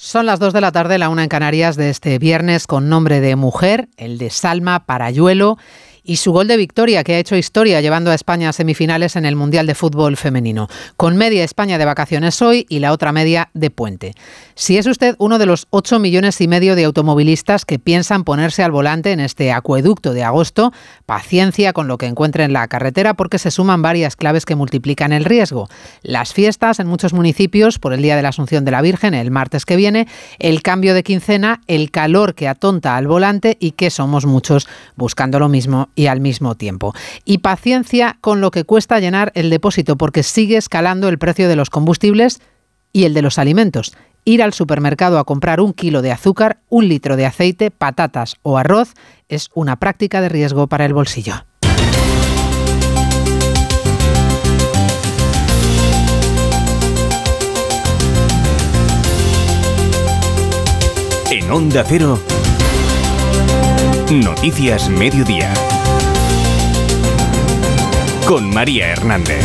Son las 2 de la tarde, la una en Canarias de este viernes con nombre de mujer, el de Salma Parayuelo y su gol de victoria que ha hecho historia llevando a España a semifinales en el Mundial de Fútbol Femenino, con media España de vacaciones hoy y la otra media de puente. Si es usted uno de los 8 millones y medio de automovilistas que piensan ponerse al volante en este acueducto de agosto, paciencia con lo que encuentre en la carretera porque se suman varias claves que multiplican el riesgo. Las fiestas en muchos municipios por el Día de la Asunción de la Virgen el martes que viene, el cambio de quincena, el calor que atonta al volante y que somos muchos buscando lo mismo y al mismo tiempo. Y paciencia con lo que cuesta llenar el depósito, porque sigue escalando el precio de los combustibles y el de los alimentos. Ir al supermercado a comprar un kilo de azúcar, un litro de aceite, patatas o arroz es una práctica de riesgo para el bolsillo. En Onda Cero, Noticias Mediodía con María Hernández.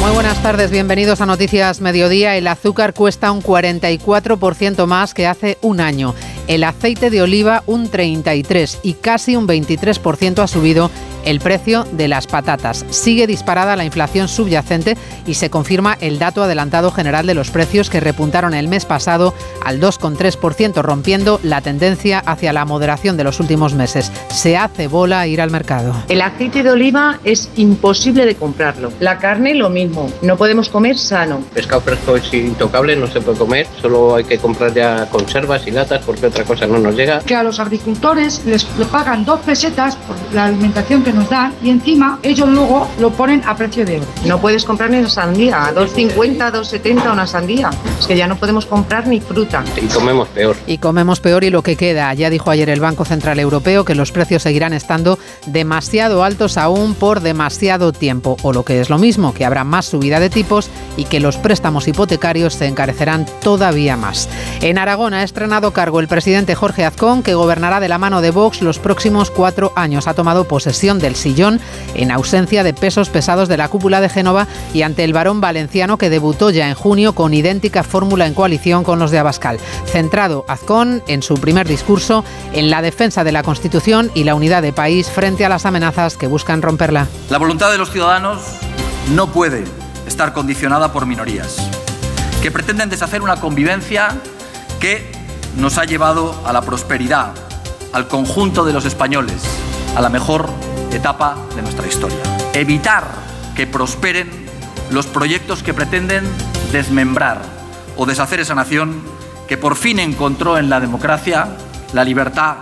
Muy buenas tardes, bienvenidos a Noticias Mediodía. El azúcar cuesta un 44% más que hace un año. El aceite de oliva un 33% y casi un 23% ha subido el precio de las patatas. Sigue disparada la inflación subyacente y se confirma el dato adelantado general de los precios que repuntaron el mes pasado al 2,3%, rompiendo la tendencia hacia la moderación de los últimos meses. Se hace bola ir al mercado. El aceite de oliva es imposible de comprarlo. La carne lo mismo. No podemos comer sano. Pescado fresco es intocable, no se puede comer. Solo hay que comprar ya conservas y latas porque otra cosa no nos llega. Que a los agricultores les pagan dos pesetas por la alimentación que nos dan y encima ellos luego lo ponen a precio de oro. No puedes comprar ni una sandía, a 2,50, 2,70 una sandía. Es que ya no podemos comprar ni fruta. Y comemos peor. Y comemos peor y lo que queda. Ya dijo ayer el Banco Central Europeo que los precios seguirán estando demasiado altos aún por demasiado tiempo. O lo que es lo mismo, que habrá más subida de tipos y que los préstamos hipotecarios se encarecerán todavía más. En Aragón ha estrenado cargo el presidente Jorge Azcón, que gobernará de la mano de Vox los próximos cuatro años. Ha tomado posesión del sillón en ausencia de pesos pesados de la cúpula de Génova y ante el varón valenciano que debutó ya en junio con idéntica fórmula en coalición con los de Abascal. Centrado Azcón en su primer discurso en la defensa de la Constitución y la unidad de país frente a las amenazas que buscan romperla. La voluntad de los ciudadanos no puede estar condicionada por minorías que pretenden deshacer una convivencia que nos ha llevado a la prosperidad, al conjunto de los españoles, a la mejor etapa de nuestra historia. Evitar que prosperen los proyectos que pretenden desmembrar o deshacer esa nación que por fin encontró en la democracia la libertad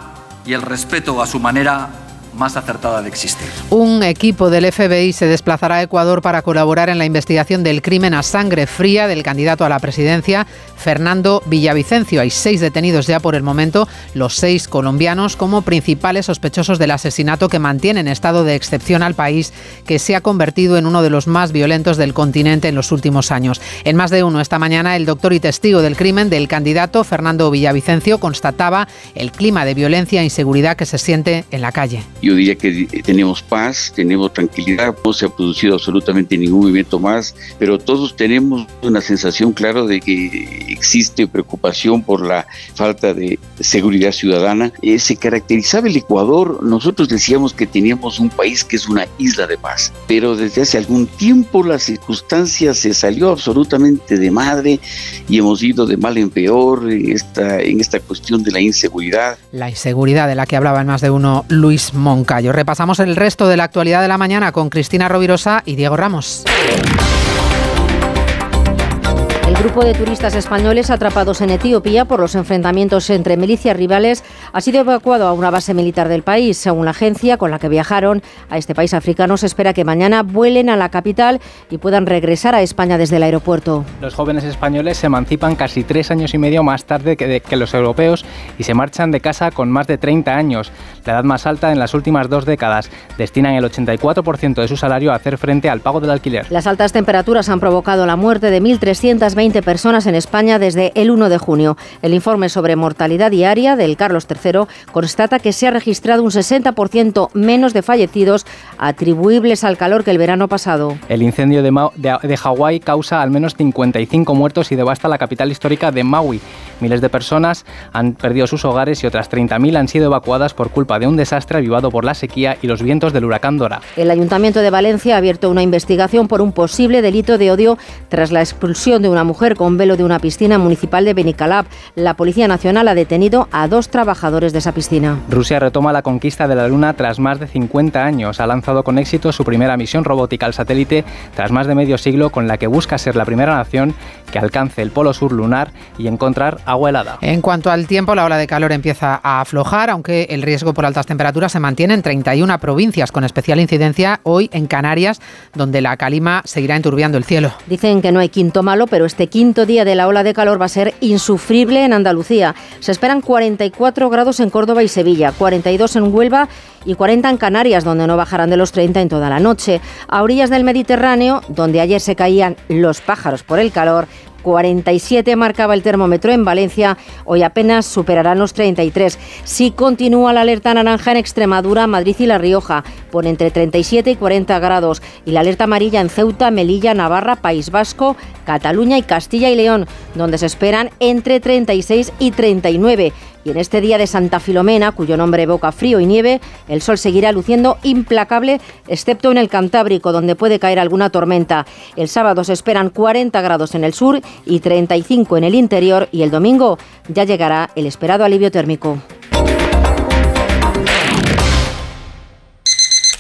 y el respeto a su manera más acertada de existir. Un equipo del FBI se desplazará a Ecuador para colaborar en la investigación del crimen a sangre fría del candidato a la presidencia, Fernando Villavicencio. Hay seis detenidos ya por el momento, los seis colombianos como principales sospechosos del asesinato que mantiene en estado de excepción al país, que se ha convertido en uno de los más violentos del continente en los últimos años. En más de uno esta mañana, el doctor y testigo del crimen del candidato, Fernando Villavicencio, constataba el clima de violencia e inseguridad que se siente en la calle. Yo diría que tenemos paz, tenemos tranquilidad, no se ha producido absolutamente ningún movimiento más, pero todos tenemos una sensación clara de que existe preocupación por la falta de seguridad ciudadana. Eh, se caracterizaba el Ecuador, nosotros decíamos que teníamos un país que es una isla de paz, pero desde hace algún tiempo la circunstancia se salió absolutamente de madre y hemos ido de mal en peor en esta, en esta cuestión de la inseguridad. La inseguridad de la que hablaba en más de uno Luis Mon Moncayo. Repasamos el resto de la actualidad de la mañana con Cristina Rovirosa y Diego Ramos. El grupo de turistas españoles atrapados en Etiopía por los enfrentamientos entre milicias rivales ha sido evacuado a una base militar del país. Según la agencia con la que viajaron a este país africano, se espera que mañana vuelen a la capital y puedan regresar a España desde el aeropuerto. Los jóvenes españoles se emancipan casi tres años y medio más tarde que, que los europeos y se marchan de casa con más de 30 años, la edad más alta en las últimas dos décadas. Destinan el 84% de su salario a hacer frente al pago del alquiler. Las altas temperaturas han provocado la muerte de 1.320 120 personas en España desde el 1 de junio. El informe sobre mortalidad diaria del Carlos III constata que se ha registrado un 60% menos de fallecidos atribuibles al calor que el verano pasado. El incendio de, de, de Hawái causa al menos 55 muertos y devasta la capital histórica de Maui. Miles de personas han perdido sus hogares y otras 30.000 han sido evacuadas por culpa de un desastre avivado por la sequía y los vientos del huracán Dora. El Ayuntamiento de Valencia ha abierto una investigación por un posible delito de odio tras la expulsión de una mujer con velo de una piscina municipal de Benicalab. La Policía Nacional ha detenido a dos trabajadores de esa piscina. Rusia retoma la conquista de la Luna tras más de 50 años. Ha lanzado con éxito su primera misión robótica al satélite tras más de medio siglo con la que busca ser la primera nación que alcance el polo sur lunar y encontrar agua helada. En cuanto al tiempo, la ola de calor empieza a aflojar, aunque el riesgo por altas temperaturas se mantiene en 31 provincias, con especial incidencia hoy en Canarias, donde la calima seguirá enturbiando el cielo. Dicen que no hay quinto malo, pero este quinto día de la ola de calor va a ser insufrible en Andalucía. Se esperan 44 grados en Córdoba y Sevilla, 42 en Huelva y 40 en Canarias, donde no bajarán de los 30 en toda la noche. A orillas del Mediterráneo, donde ayer se caían los pájaros por el calor, 47 marcaba el termómetro en Valencia, hoy apenas superarán los 33. Si continúa la alerta naranja en Extremadura, Madrid y La Rioja, por entre 37 y 40 grados. Y la alerta amarilla en Ceuta, Melilla, Navarra, País Vasco, Cataluña y Castilla y León, donde se esperan entre 36 y 39. Y en este día de Santa Filomena, cuyo nombre evoca frío y nieve, el sol seguirá luciendo implacable, excepto en el Cantábrico, donde puede caer alguna tormenta. El sábado se esperan 40 grados en el sur y 35 en el interior y el domingo ya llegará el esperado alivio térmico.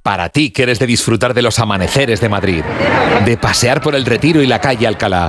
Para ti que eres de disfrutar de los amaneceres de Madrid, de pasear por el Retiro y la calle Alcalá.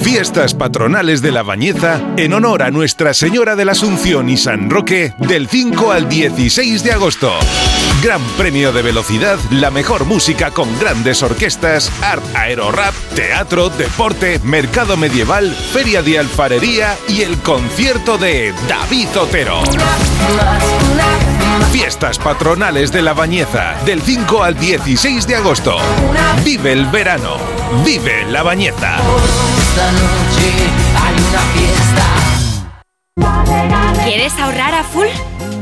Fiestas patronales de la Bañeza en honor a Nuestra Señora de la Asunción y San Roque del 5 al 16 de agosto. Gran premio de velocidad, la mejor música con grandes orquestas, art aerorap, teatro, deporte, mercado medieval, feria de alfarería y el concierto de David Otero. Fiestas patronales de la Bañeza del 5 al 16 de agosto. Vive el verano. Vive la Bañeza. ¿Quieres ahorrar a full?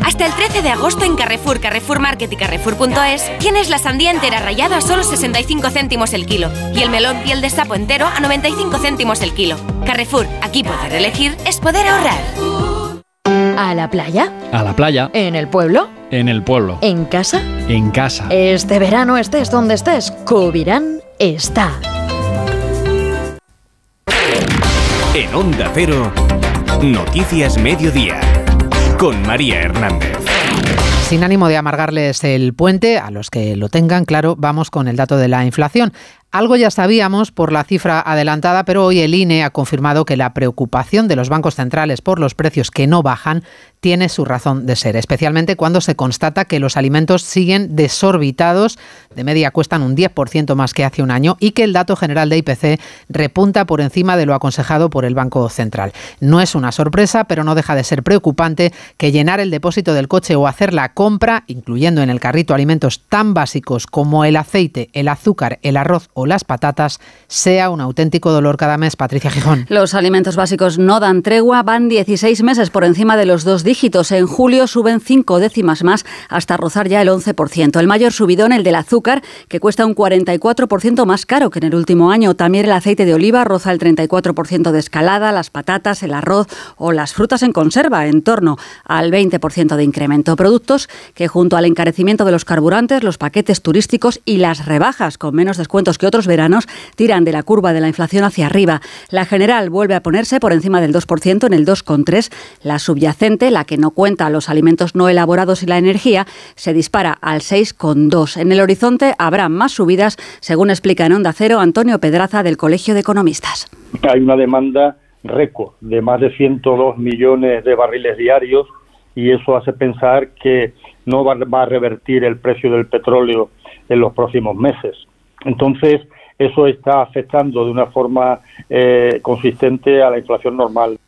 Hasta el 13 de agosto en Carrefour, Carrefour Market y Carrefour.es tienes la sandía entera rayada a solo 65 céntimos el kilo y el melón piel de sapo entero a 95 céntimos el kilo. Carrefour, aquí poder elegir es poder ahorrar. ¿A la playa? A la playa. ¿En el pueblo? En el pueblo. ¿En casa? En casa. Este verano estés donde estés, Covirán está. En Onda Cero, Noticias Mediodía, con María Hernández. Sin ánimo de amargarles el puente, a los que lo tengan, claro, vamos con el dato de la inflación. Algo ya sabíamos por la cifra adelantada, pero hoy el INE ha confirmado que la preocupación de los bancos centrales por los precios que no bajan tiene su razón de ser, especialmente cuando se constata que los alimentos siguen desorbitados, de media cuestan un 10% más que hace un año y que el dato general de IPC repunta por encima de lo aconsejado por el Banco Central. No es una sorpresa, pero no deja de ser preocupante que llenar el depósito del coche o hacer la compra, incluyendo en el carrito alimentos tan básicos como el aceite, el azúcar, el arroz o las patatas, sea un auténtico dolor cada mes. Patricia Gijón. Los alimentos básicos no dan tregua, van 16 meses por encima de los dos dígitos en julio suben cinco décimas más hasta rozar ya el 11%. El mayor subidón, el del azúcar, que cuesta un 44% más caro que en el último año. También el aceite de oliva roza el 34% de escalada, las patatas, el arroz o las frutas en conserva, en torno al 20% de incremento. Productos que junto al encarecimiento de los carburantes, los paquetes turísticos y las rebajas con menos descuentos que otros veranos tiran de la curva de la inflación hacia arriba. La general vuelve a ponerse por encima del 2% en el 2,3%. La subyacente, la que no cuenta los alimentos no elaborados y la energía, se dispara al 6,2. En el horizonte habrá más subidas, según explica en Onda Cero Antonio Pedraza del Colegio de Economistas. Hay una demanda récord de más de 102 millones de barriles diarios y eso hace pensar que no va, a revertir el precio del petróleo en los próximos meses. Entonces, eso está afectando de una forma eh, consistente a la inflación normal.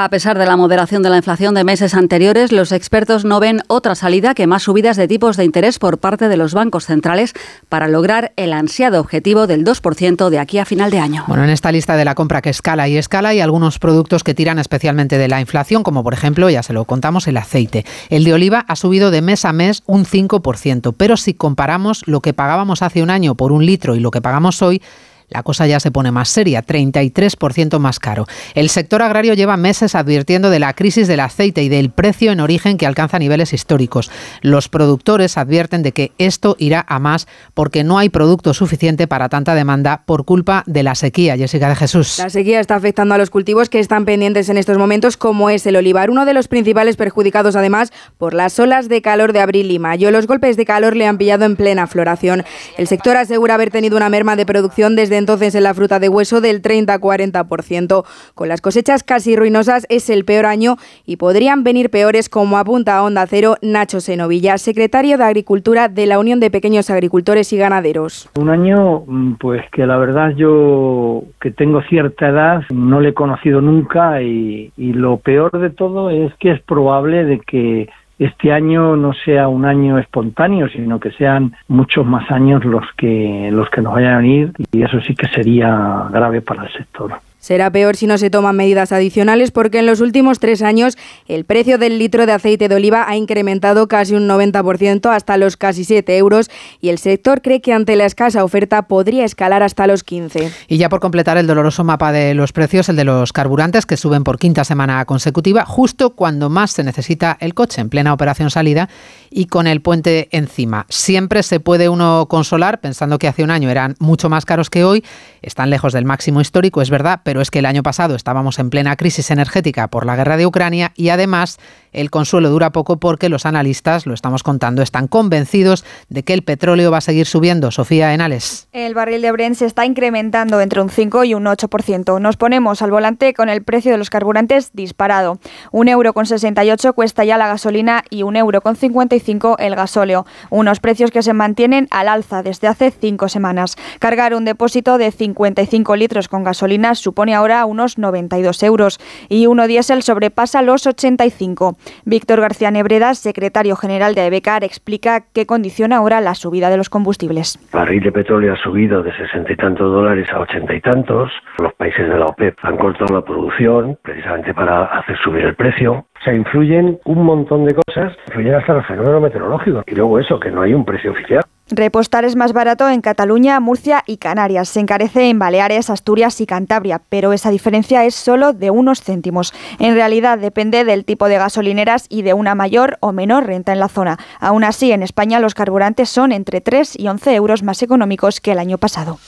A pesar de la moderación de la inflación de meses anteriores, los expertos no ven otra salida que más subidas de tipos de interés por parte de los bancos centrales para lograr el ansiado objetivo del 2% de aquí a final de año. Bueno, en esta lista de la compra que escala y escala hay algunos productos que tiran especialmente de la inflación, como por ejemplo, ya se lo contamos, el aceite. El de oliva ha subido de mes a mes un 5%, pero si comparamos lo que pagábamos hace un año por un litro y lo que pagamos hoy, la cosa ya se pone más seria, 33% más caro. El sector agrario lleva meses advirtiendo de la crisis del aceite y del precio en origen que alcanza niveles históricos. Los productores advierten de que esto irá a más porque no hay producto suficiente para tanta demanda por culpa de la sequía. Jessica de Jesús. La sequía está afectando a los cultivos que están pendientes en estos momentos, como es el olivar, uno de los principales perjudicados además por las olas de calor de abril y mayo. Los golpes de calor le han pillado en plena floración. El sector asegura haber tenido una merma de producción desde entonces en la fruta de hueso del 30-40%. Con las cosechas casi ruinosas es el peor año y podrían venir peores como apunta a Onda Cero Nacho Senovilla, secretario de Agricultura de la Unión de Pequeños Agricultores y Ganaderos. Un año mm, pues que la verdad yo que tengo cierta edad no le he conocido nunca y, y lo peor de todo es que es probable de que este año no sea un año espontáneo, sino que sean muchos más años los que los que nos vayan a venir y eso sí que sería grave para el sector. Será peor si no se toman medidas adicionales porque en los últimos tres años el precio del litro de aceite de oliva ha incrementado casi un 90% hasta los casi 7 euros y el sector cree que ante la escasa oferta podría escalar hasta los 15. Y ya por completar el doloroso mapa de los precios, el de los carburantes que suben por quinta semana consecutiva, justo cuando más se necesita el coche, en plena operación salida y con el puente encima. Siempre se puede uno consolar pensando que hace un año eran mucho más caros que hoy, están lejos del máximo histórico, es verdad, pero es que el año pasado estábamos en plena crisis energética por la guerra de Ucrania y además el consuelo dura poco porque los analistas, lo estamos contando, están convencidos de que el petróleo va a seguir subiendo. Sofía Enales. El barril de Brent se está incrementando entre un 5 y un 8%. Nos ponemos al volante con el precio de los carburantes disparado. Un euro con 68 cuesta ya la gasolina y un euro con 55 el gasóleo. Unos precios que se mantienen al alza desde hace cinco semanas. Cargar un depósito de 55 litros con gasolina supone ahora unos 92 euros y uno diésel sobrepasa los 85. Víctor García Nebreda, secretario general de Abecar, explica qué condiciona ahora la subida de los combustibles. El barril de petróleo ha subido de sesenta y tantos dólares a ochenta y tantos. Los países de la OPEP han cortado la producción precisamente para hacer subir el precio. O sea, influyen un montón de cosas, influyen hasta los fenómenos meteorológicos. Y luego eso, que no hay un precio oficial. Repostar es más barato en Cataluña, Murcia y Canarias. Se encarece en Baleares, Asturias y Cantabria, pero esa diferencia es solo de unos céntimos. En realidad depende del tipo de gasolineras y de una mayor o menor renta en la zona. Aún así, en España los carburantes son entre 3 y 11 euros más económicos que el año pasado.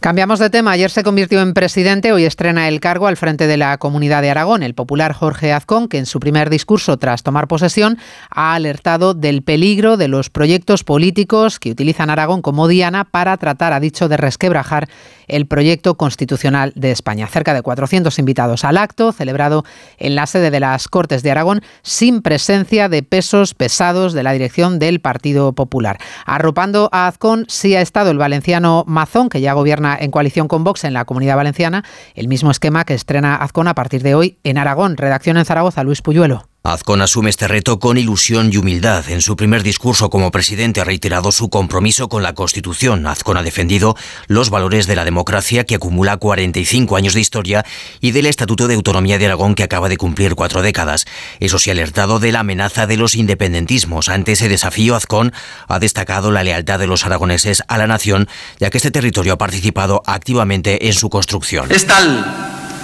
Cambiamos de tema. Ayer se convirtió en presidente, hoy estrena el cargo al frente de la Comunidad de Aragón. El popular Jorge Azcón, que en su primer discurso tras tomar posesión ha alertado del peligro de los proyectos políticos que utilizan Aragón como diana para tratar, ha dicho, de resquebrajar el proyecto constitucional de España. Cerca de 400 invitados al acto, celebrado en la sede de las Cortes de Aragón, sin presencia de pesos pesados de la dirección del Partido Popular. Arropando a Azcón sí ha estado el valenciano Mazón, que ya gobierna en coalición con Vox en la Comunidad Valenciana, el mismo esquema que estrena Azcón a partir de hoy en Aragón. Redacción en Zaragoza, Luis Puyuelo. Azcón asume este reto con ilusión y humildad. En su primer discurso como presidente ha reiterado su compromiso con la Constitución. Azcón ha defendido los valores de la democracia que acumula 45 años de historia y del Estatuto de Autonomía de Aragón que acaba de cumplir cuatro décadas. Eso sí alertado de la amenaza de los independentismos. Ante ese desafío, Azcón ha destacado la lealtad de los aragoneses a la nación, ya que este territorio ha participado activamente en su construcción. Es tal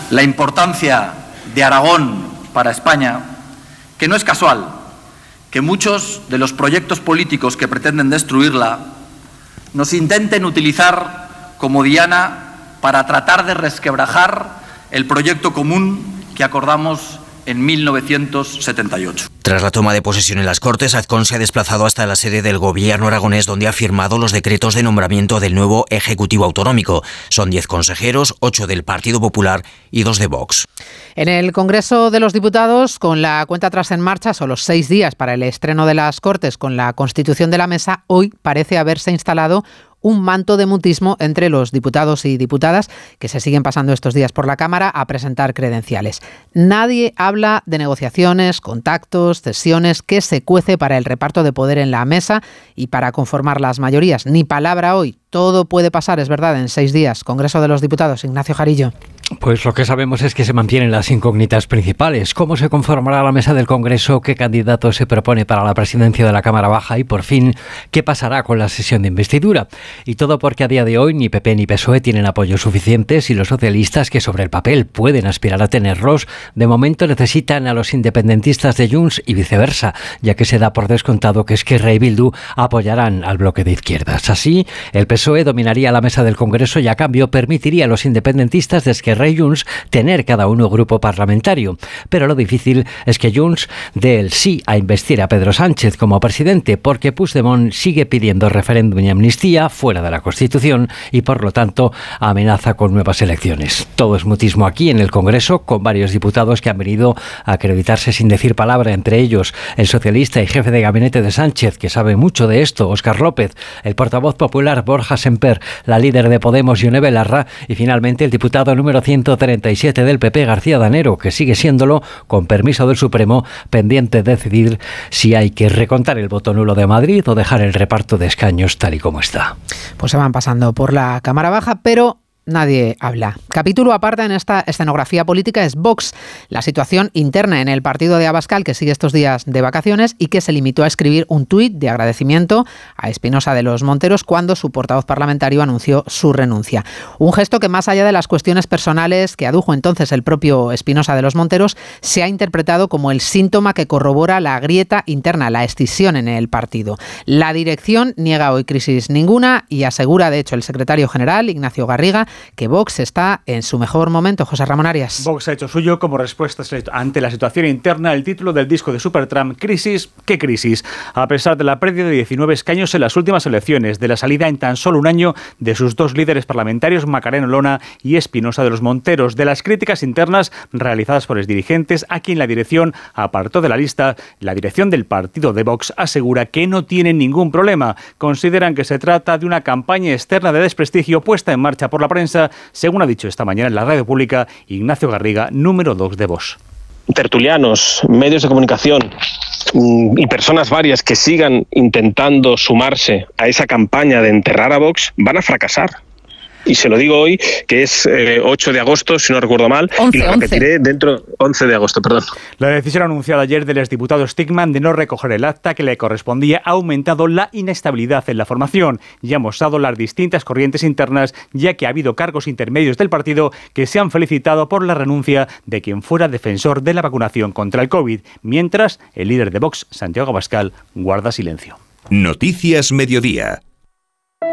la importancia de Aragón para España que no es casual que muchos de los proyectos políticos que pretenden destruirla nos intenten utilizar como diana para tratar de resquebrajar el proyecto común que acordamos en 1978. Tras la toma de posesión en las Cortes, Azcón se ha desplazado hasta la sede del gobierno aragonés donde ha firmado los decretos de nombramiento del nuevo Ejecutivo Autonómico. Son 10 consejeros, 8 del Partido Popular y 2 de Vox. En el Congreso de los Diputados, con la cuenta atrás en marcha, solo seis días para el estreno de las Cortes con la constitución de la mesa, hoy parece haberse instalado un manto de mutismo entre los diputados y diputadas que se siguen pasando estos días por la Cámara a presentar credenciales. Nadie habla de negociaciones, contactos, cesiones, que se cuece para el reparto de poder en la mesa y para conformar las mayorías. Ni palabra hoy. Todo puede pasar, es verdad, en seis días. Congreso de los Diputados, Ignacio Jarillo. Pues lo que sabemos es que se mantienen las incógnitas principales. ¿Cómo se conformará la mesa del Congreso? ¿Qué candidato se propone para la presidencia de la Cámara Baja? Y por fin, ¿qué pasará con la sesión de investidura? Y todo porque a día de hoy ni PP ni PSOE tienen apoyos suficientes y los socialistas que sobre el papel pueden aspirar a tenerlos, de momento necesitan a los independentistas de Junts y viceversa, ya que se da por descontado que Esquerra y Bildu apoyarán al bloque de izquierdas. Así, el PSOE dominaría la mesa del Congreso y a cambio permitiría a los independentistas de Esquerra Rey Junts tener cada uno grupo parlamentario. Pero lo difícil es que Junts dé el sí a investir a Pedro Sánchez como presidente, porque Puigdemont sigue pidiendo referéndum y amnistía fuera de la Constitución y por lo tanto amenaza con nuevas elecciones. Todo es mutismo aquí en el Congreso, con varios diputados que han venido a acreditarse sin decir palabra, entre ellos el socialista y jefe de gabinete de Sánchez, que sabe mucho de esto, Óscar López, el portavoz popular Borja Semper, la líder de Podemos Yone Belarra y finalmente el diputado número 137 del PP, García Danero, que sigue siéndolo, con permiso del Supremo, pendiente de decidir si hay que recontar el voto nulo de Madrid o dejar el reparto de escaños tal y como está. Pues se van pasando por la Cámara Baja, pero nadie habla. Capítulo aparte en esta escenografía política es Vox, la situación interna en el partido de Abascal que sigue estos días de vacaciones y que se limitó a escribir un tuit de agradecimiento a Espinosa de los Monteros cuando su portavoz parlamentario anunció su renuncia. Un gesto que más allá de las cuestiones personales que adujo entonces el propio Espinosa de los Monteros, se ha interpretado como el síntoma que corrobora la grieta interna, la escisión en el partido. La dirección niega hoy crisis ninguna y asegura, de hecho, el secretario general, Ignacio Garriga, que Vox está en su mejor momento. José Ramón Arias. Vox ha hecho suyo como respuesta ante la situación interna el título del disco de Supertramp, Crisis, ¿qué crisis? A pesar de la pérdida de 19 escaños en las últimas elecciones, de la salida en tan solo un año de sus dos líderes parlamentarios, Macareno Lona y Espinosa de los Monteros, de las críticas internas realizadas por los dirigentes, a quien la dirección apartó de la lista, la dirección del partido de Vox asegura que no tienen ningún problema. Consideran que se trata de una campaña externa de desprestigio puesta en marcha por la prensa según ha dicho esta mañana en la radio pública Ignacio Garriga, número 2 de Vox. Tertulianos, medios de comunicación mm, y personas varias que sigan intentando sumarse a esa campaña de enterrar a Vox van a fracasar y se lo digo hoy, que es 8 eh, de agosto, si no recuerdo mal, y lo repetiré dentro 11 de agosto, perdón. La decisión anunciada ayer del exdiputado Stigman de no recoger el acta que le correspondía ha aumentado la inestabilidad en la formación y ha mostrado las distintas corrientes internas, ya que ha habido cargos intermedios del partido que se han felicitado por la renuncia de quien fuera defensor de la vacunación contra el COVID, mientras el líder de Vox, Santiago Abascal, guarda silencio. Noticias Mediodía.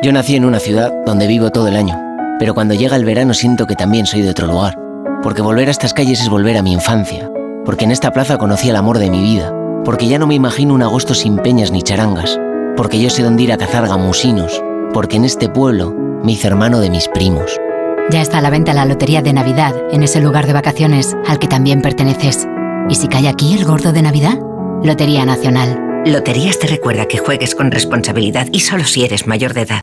Yo nací en una ciudad donde vivo todo el año, pero cuando llega el verano siento que también soy de otro lugar, porque volver a estas calles es volver a mi infancia, porque en esta plaza conocí el amor de mi vida, porque ya no me imagino un agosto sin peñas ni charangas, porque yo sé dónde ir a cazar gamusinos, porque en este pueblo me hice hermano de mis primos. Ya está a la venta la lotería de Navidad en ese lugar de vacaciones al que también perteneces. ¿Y si cae aquí el gordo de Navidad? Lotería Nacional. Loterías te recuerda que juegues con responsabilidad y solo si eres mayor de edad.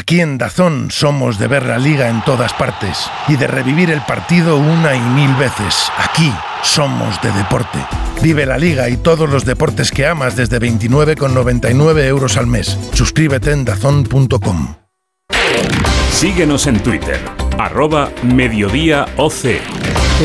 Aquí en Dazón somos de ver la liga en todas partes y de revivir el partido una y mil veces. Aquí somos de deporte. Vive la liga y todos los deportes que amas desde 29,99 euros al mes. Suscríbete en dazón.com. Síguenos en Twitter, arroba mediodíaoc.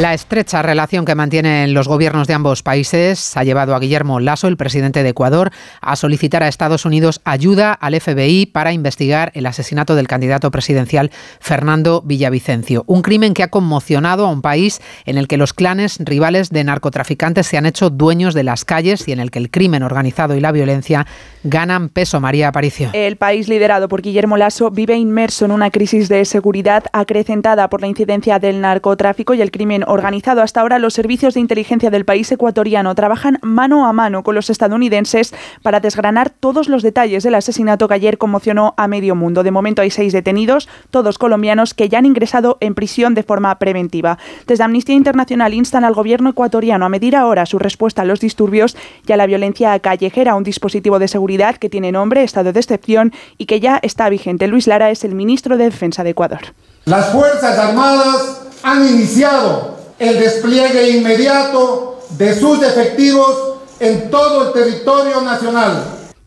La estrecha relación que mantienen los gobiernos de ambos países ha llevado a Guillermo Lasso, el presidente de Ecuador, a solicitar a Estados Unidos ayuda al FBI para investigar el asesinato del candidato presidencial Fernando Villavicencio. Un crimen que ha conmocionado a un país en el que los clanes rivales de narcotraficantes se han hecho dueños de las calles y en el que el crimen organizado y la violencia ganan peso. María Aparicio. El país liderado por Guillermo Lasso vive inmerso en una crisis de seguridad acrecentada por la incidencia del narcotráfico y el crimen organizado. Hasta ahora los servicios de inteligencia del país ecuatoriano trabajan mano a mano con los estadounidenses para desgranar todos los detalles del asesinato que ayer conmocionó a medio mundo. De momento hay seis detenidos, todos colombianos, que ya han ingresado en prisión de forma preventiva. Desde Amnistía Internacional instan al gobierno ecuatoriano a medir ahora su respuesta a los disturbios y a la violencia callejera, un dispositivo de seguridad que tiene nombre, estado de excepción y que ya está vigente. Luis Lara es el ministro de Defensa de Ecuador. Las Fuerzas Armadas han iniciado el despliegue inmediato de sus efectivos en todo el territorio nacional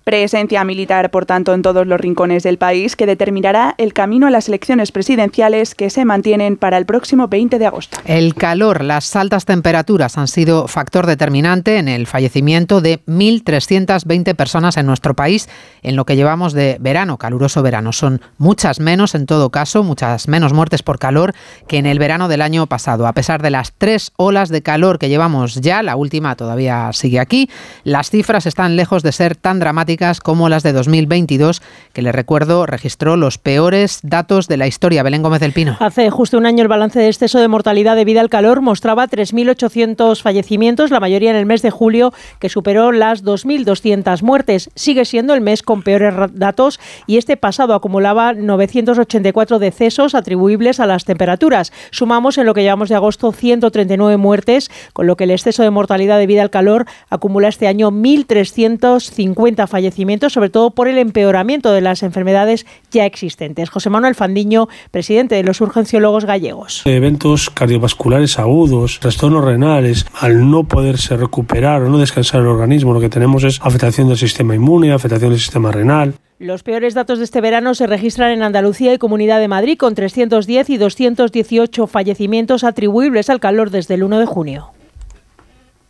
Presencia militar, por tanto, en todos los rincones del país que determinará el camino a las elecciones presidenciales que se mantienen para el próximo 20 de agosto. El calor, las altas temperaturas han sido factor determinante en el fallecimiento de 1.320 personas en nuestro país en lo que llevamos de verano, caluroso verano. Son muchas menos, en todo caso, muchas menos muertes por calor que en el verano del año pasado. A pesar de las tres olas de calor que llevamos ya, la última todavía sigue aquí, las cifras están lejos de ser tan dramáticas como las de 2022, que le recuerdo registró los peores datos de la historia. Belén Gómez del Pino. Hace justo un año el balance de exceso de mortalidad debido al calor mostraba 3.800 fallecimientos, la mayoría en el mes de julio, que superó las 2.200 muertes. Sigue siendo el mes con peores datos y este pasado acumulaba 984 decesos atribuibles a las temperaturas. Sumamos en lo que llevamos de agosto 139 muertes, con lo que el exceso de mortalidad debido al calor acumula este año 1.350 fallecimientos sobre todo por el empeoramiento de las enfermedades ya existentes. José Manuel Fandiño, presidente de los urgenciólogos gallegos. Eventos cardiovasculares agudos, trastornos renales, al no poderse recuperar o no descansar el organismo, lo que tenemos es afectación del sistema inmune, afectación del sistema renal. Los peores datos de este verano se registran en Andalucía y Comunidad de Madrid, con 310 y 218 fallecimientos atribuibles al calor desde el 1 de junio.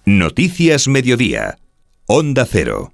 Noticias Mediodía. Onda Cero.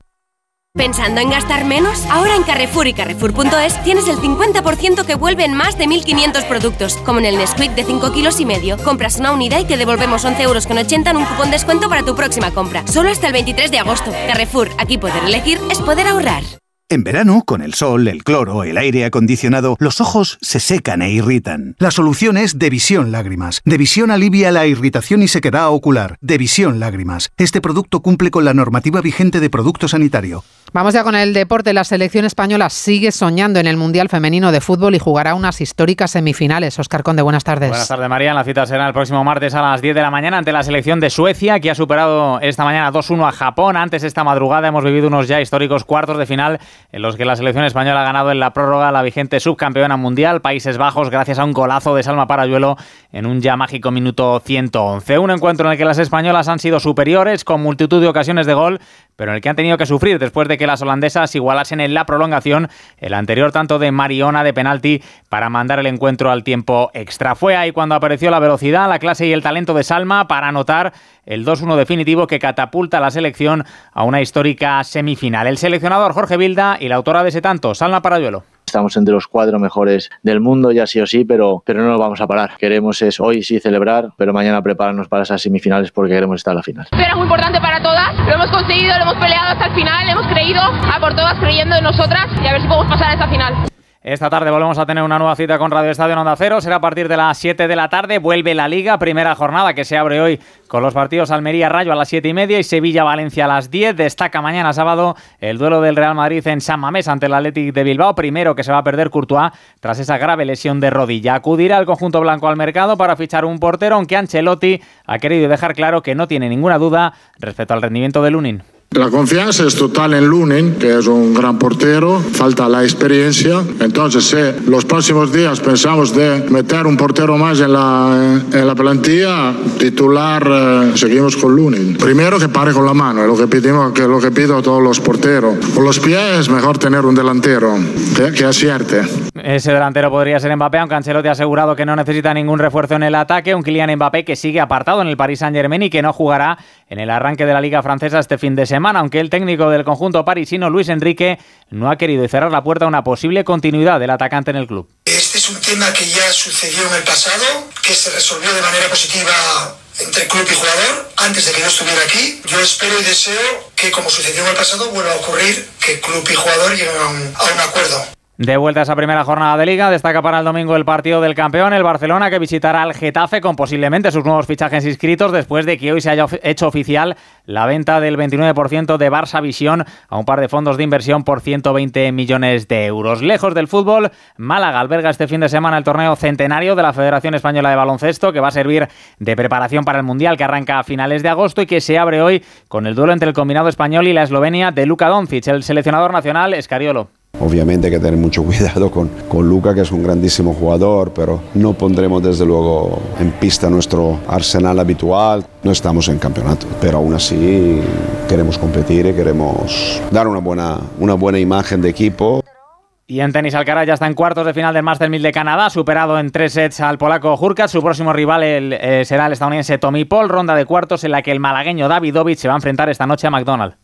¿Pensando en gastar menos? Ahora en Carrefour y Carrefour.es tienes el 50% que vuelve en más de 1.500 productos, como en el Nesquik de 5 kilos y medio. Compras una unidad y te devolvemos 11 euros con 80 en un cupón descuento para tu próxima compra. Solo hasta el 23 de agosto. Carrefour, aquí poder elegir es poder ahorrar. En verano, con el sol, el cloro, el aire acondicionado, los ojos se secan e irritan. La solución es Devisión Lágrimas. Devisión alivia la irritación y sequedad ocular. Devisión Lágrimas. Este producto cumple con la normativa vigente de producto sanitario. Vamos ya con el deporte. La selección española sigue soñando en el Mundial Femenino de Fútbol y jugará unas históricas semifinales. Oscar Conde, buenas tardes. Buenas tardes, María. La cita será el próximo martes a las 10 de la mañana ante la selección de Suecia, que ha superado esta mañana 2-1 a Japón. Antes, esta madrugada, hemos vivido unos ya históricos cuartos de final en los que la selección española ha ganado en la prórroga la vigente subcampeona mundial, Países Bajos, gracias a un golazo de Salma Parayuelo en un ya mágico minuto 111. Un encuentro en el que las españolas han sido superiores con multitud de ocasiones de gol, pero en el que han tenido que sufrir después de que las holandesas igualasen en la prolongación el anterior tanto de Mariona de penalti para mandar el encuentro al tiempo extra. Fue ahí cuando apareció la velocidad, la clase y el talento de Salma para anotar el 2-1 definitivo que catapulta a la selección a una histórica semifinal. El seleccionador Jorge Vilda y la autora de ese tanto, Salma Parayuelo estamos entre los cuatro mejores del mundo, ya sí o sí, pero, pero no nos vamos a parar. Queremos es hoy sí celebrar, pero mañana prepararnos para esas semifinales porque queremos estar a la final. Era muy importante para todas, lo hemos conseguido, lo hemos peleado hasta el final, hemos creído, a por todas creyendo en nosotras y a ver si podemos pasar a esa final. Esta tarde volvemos a tener una nueva cita con Radio Estadio en Onda Cero. Será a partir de las 7 de la tarde. Vuelve la Liga, primera jornada que se abre hoy con los partidos Almería-Rayo a las 7 y media y Sevilla-Valencia a las 10. Destaca mañana sábado el duelo del Real Madrid en San Mamés ante el Athletic de Bilbao. Primero que se va a perder Courtois tras esa grave lesión de rodilla. Acudirá el conjunto blanco al mercado para fichar un portero, aunque Ancelotti ha querido dejar claro que no tiene ninguna duda respecto al rendimiento de Lunin. La confianza es total en Lunin, que es un gran portero, falta la experiencia. Entonces, si los próximos días pensamos de meter un portero más en la, en la plantilla, titular, eh, seguimos con Lunin. Primero que pare con la mano, es lo que, pedimos, que lo que pido a todos los porteros. Con los pies es mejor tener un delantero, que, que acierte. Ese delantero podría ser Mbappé, aunque Ancelotti ha asegurado que no necesita ningún refuerzo en el ataque. Un Kylian Mbappé que sigue apartado en el Paris Saint-Germain y que no jugará en el arranque de la Liga Francesa este fin de semana, aunque el técnico del conjunto parisino, Luis Enrique, no ha querido cerrar la puerta a una posible continuidad del atacante en el club. Este es un tema que ya sucedió en el pasado, que se resolvió de manera positiva entre club y jugador antes de que yo estuviera aquí. Yo espero y deseo que, como sucedió en el pasado, vuelva a ocurrir que club y jugador lleguen a un, acuerdo. De vuelta a esa primera jornada de liga, destaca para el domingo el partido del campeón, el Barcelona, que visitará al Getafe con posiblemente sus nuevos fichajes inscritos después de que hoy se haya hecho oficial la venta del 29% de Barça Visión a un par de fondos de inversión por 120 millones de euros. Lejos del fútbol, Málaga alberga este fin de semana el torneo centenario de la Federación Española de Baloncesto, que va a servir de preparación para el Mundial que arranca a finales de agosto y que se abre hoy con el duelo entre el combinado español y la Eslovenia de Luka Doncic, el seleccionador nacional Escariolo. Obviamente hay que tener mucho cuidado con, con Luca, que es un grandísimo jugador, pero no pondremos desde luego en pista nuestro arsenal habitual. No estamos en campeonato, pero aún así queremos competir y queremos dar una buena, una buena imagen de equipo. Y en tenis Alcaraz ya está en cuartos de final del Master 1000 de Canadá, superado en tres sets al polaco Hurkacz. Su próximo rival eh, será el estadounidense Tommy Paul, ronda de cuartos en la que el malagueño Davidovich se va a enfrentar esta noche a McDonald's.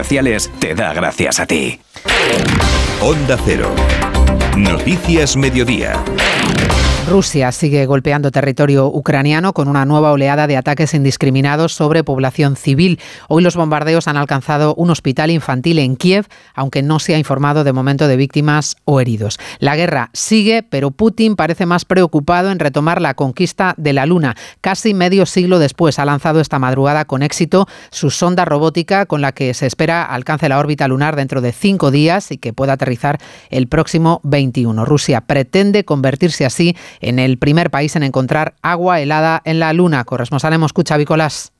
te da gracias a ti. Onda Cero. Noticias Mediodía. Rusia sigue golpeando territorio ucraniano con una nueva oleada de ataques indiscriminados sobre población civil. Hoy los bombardeos han alcanzado un hospital infantil en Kiev, aunque no se ha informado de momento de víctimas o heridos. La guerra sigue, pero Putin parece más preocupado en retomar la conquista de la Luna. Casi medio siglo después ha lanzado esta madrugada con éxito su sonda robótica con la que se espera alcance la órbita lunar dentro de cinco días y que pueda aterrizar el próximo 21. Rusia pretende convertirse así en el primer país en encontrar agua helada en la Luna. Corresponsal en Moscú,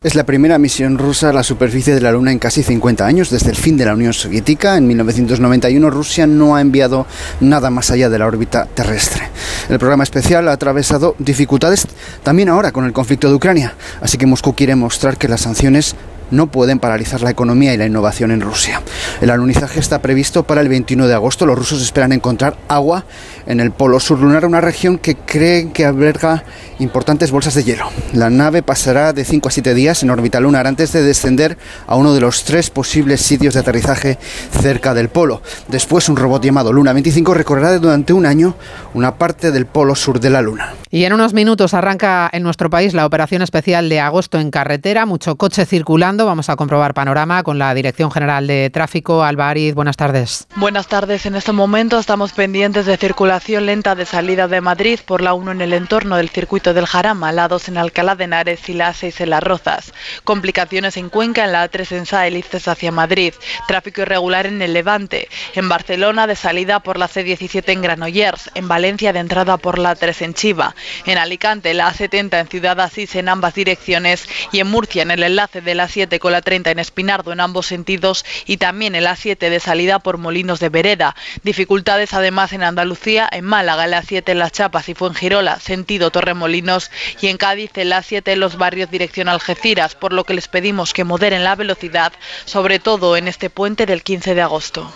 Es la primera misión rusa a la superficie de la Luna en casi 50 años, desde el fin de la Unión Soviética. En 1991 Rusia no ha enviado nada más allá de la órbita terrestre. El programa especial ha atravesado dificultades también ahora con el conflicto de Ucrania, así que Moscú quiere mostrar que las sanciones no pueden paralizar la economía y la innovación en Rusia. El alunizaje está previsto para el 21 de agosto. Los rusos esperan encontrar agua en el polo sur lunar, una región que creen que alberga importantes bolsas de hielo. La nave pasará de 5 a 7 días en órbita lunar antes de descender a uno de los tres posibles sitios de aterrizaje cerca del polo. Después, un robot llamado Luna 25 recorrerá durante un año una parte del polo sur de la Luna. Y en unos minutos arranca en nuestro país la operación especial de agosto en carretera, mucho coche circulando. Vamos a comprobar panorama con la Dirección General de Tráfico. Albariz, buenas tardes. Buenas tardes. En este momento estamos pendientes de circulación lenta de salida de Madrid por la 1 en el entorno del circuito del Jarama, la 2 en Alcalá de Henares y la 6 en Las Rozas. Complicaciones en Cuenca, en la A3 en Saelices hacia Madrid. Tráfico irregular en el Levante. En Barcelona de salida por la C17 en Granollers. En Valencia de entrada por la 3 en Chiva. En Alicante la A70 en Ciudad Asís en ambas direcciones. Y en Murcia en el enlace de la 7 con la 30 en Espinardo en ambos sentidos. Y también en la 7 de salida por Molinos de Vereda. Dificultades además en Andalucía, en Málaga, en la 7 en Las Chapas y Fuengirola, sentido Torremolinos. Y en Cádiz en la 7 en los barrios dirección Algeciras, por lo que les pedimos que moderen la velocidad, sobre todo en este puente del 15 de agosto.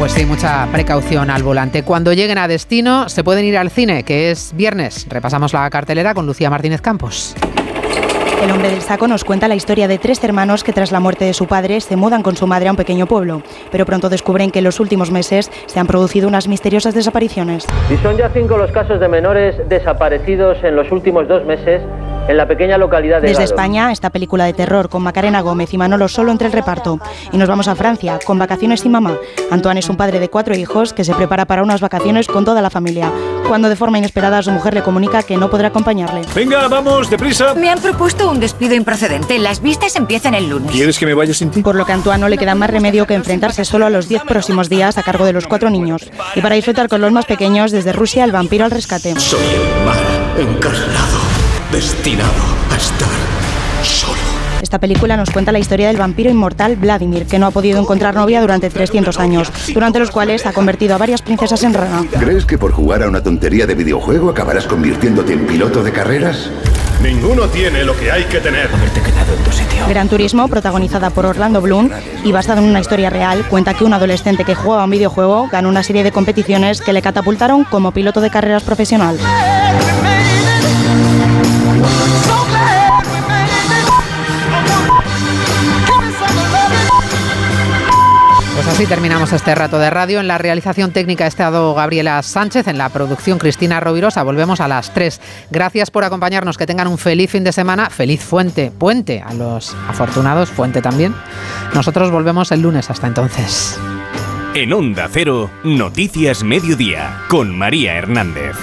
Pues sí, mucha precaución al volante. Cuando lleguen a destino, se pueden ir al cine, que es viernes. Repasamos la cartelera con Lucía Martínez Campos. El hombre del saco nos cuenta la historia de tres hermanos que tras la muerte de su padre se mudan con su madre a un pequeño pueblo, pero pronto descubren que en los últimos meses se han producido unas misteriosas desapariciones. Y son ya cinco los casos de menores desaparecidos en los últimos dos meses en la pequeña localidad de Desde Gado. España, esta película de terror con Macarena Gómez y Manolo Solo entre el reparto. Y nos vamos a Francia, con Vacaciones sin mamá. Antoine es un padre de cuatro hijos que se prepara para unas vacaciones con toda la familia, cuando de forma inesperada su mujer le comunica que no podrá acompañarle. Venga, vamos, deprisa. Me han propuesto un despido improcedente. Las vistas empiezan el lunes. ¿Quieres que me vaya sin ti? Por lo que a Antoine no le queda más remedio que enfrentarse solo a los 10 próximos días a cargo de los cuatro niños. Y para disfrutar con los más pequeños, desde Rusia, el vampiro al rescate. Soy el mal encarnado, destinado a estar solo. Esta película nos cuenta la historia del vampiro inmortal Vladimir, que no ha podido encontrar novia durante 300 años, durante los cuales ha convertido a varias princesas en rana. ¿Crees que por jugar a una tontería de videojuego acabarás convirtiéndote en piloto de carreras? Ninguno tiene lo que hay que tener. Haberte quedado en tu sitio. Gran Turismo, protagonizada por Orlando Bloom y basada en una historia real, cuenta que un adolescente que jugaba a un videojuego ganó una serie de competiciones que le catapultaron como piloto de carreras profesional. Pues así terminamos este rato de radio. En la realización técnica ha estado Gabriela Sánchez, en la producción Cristina Rovirosa. Volvemos a las 3. Gracias por acompañarnos, que tengan un feliz fin de semana, feliz fuente, puente a los afortunados, fuente también. Nosotros volvemos el lunes, hasta entonces. En Onda Cero, Noticias Mediodía, con María Hernández.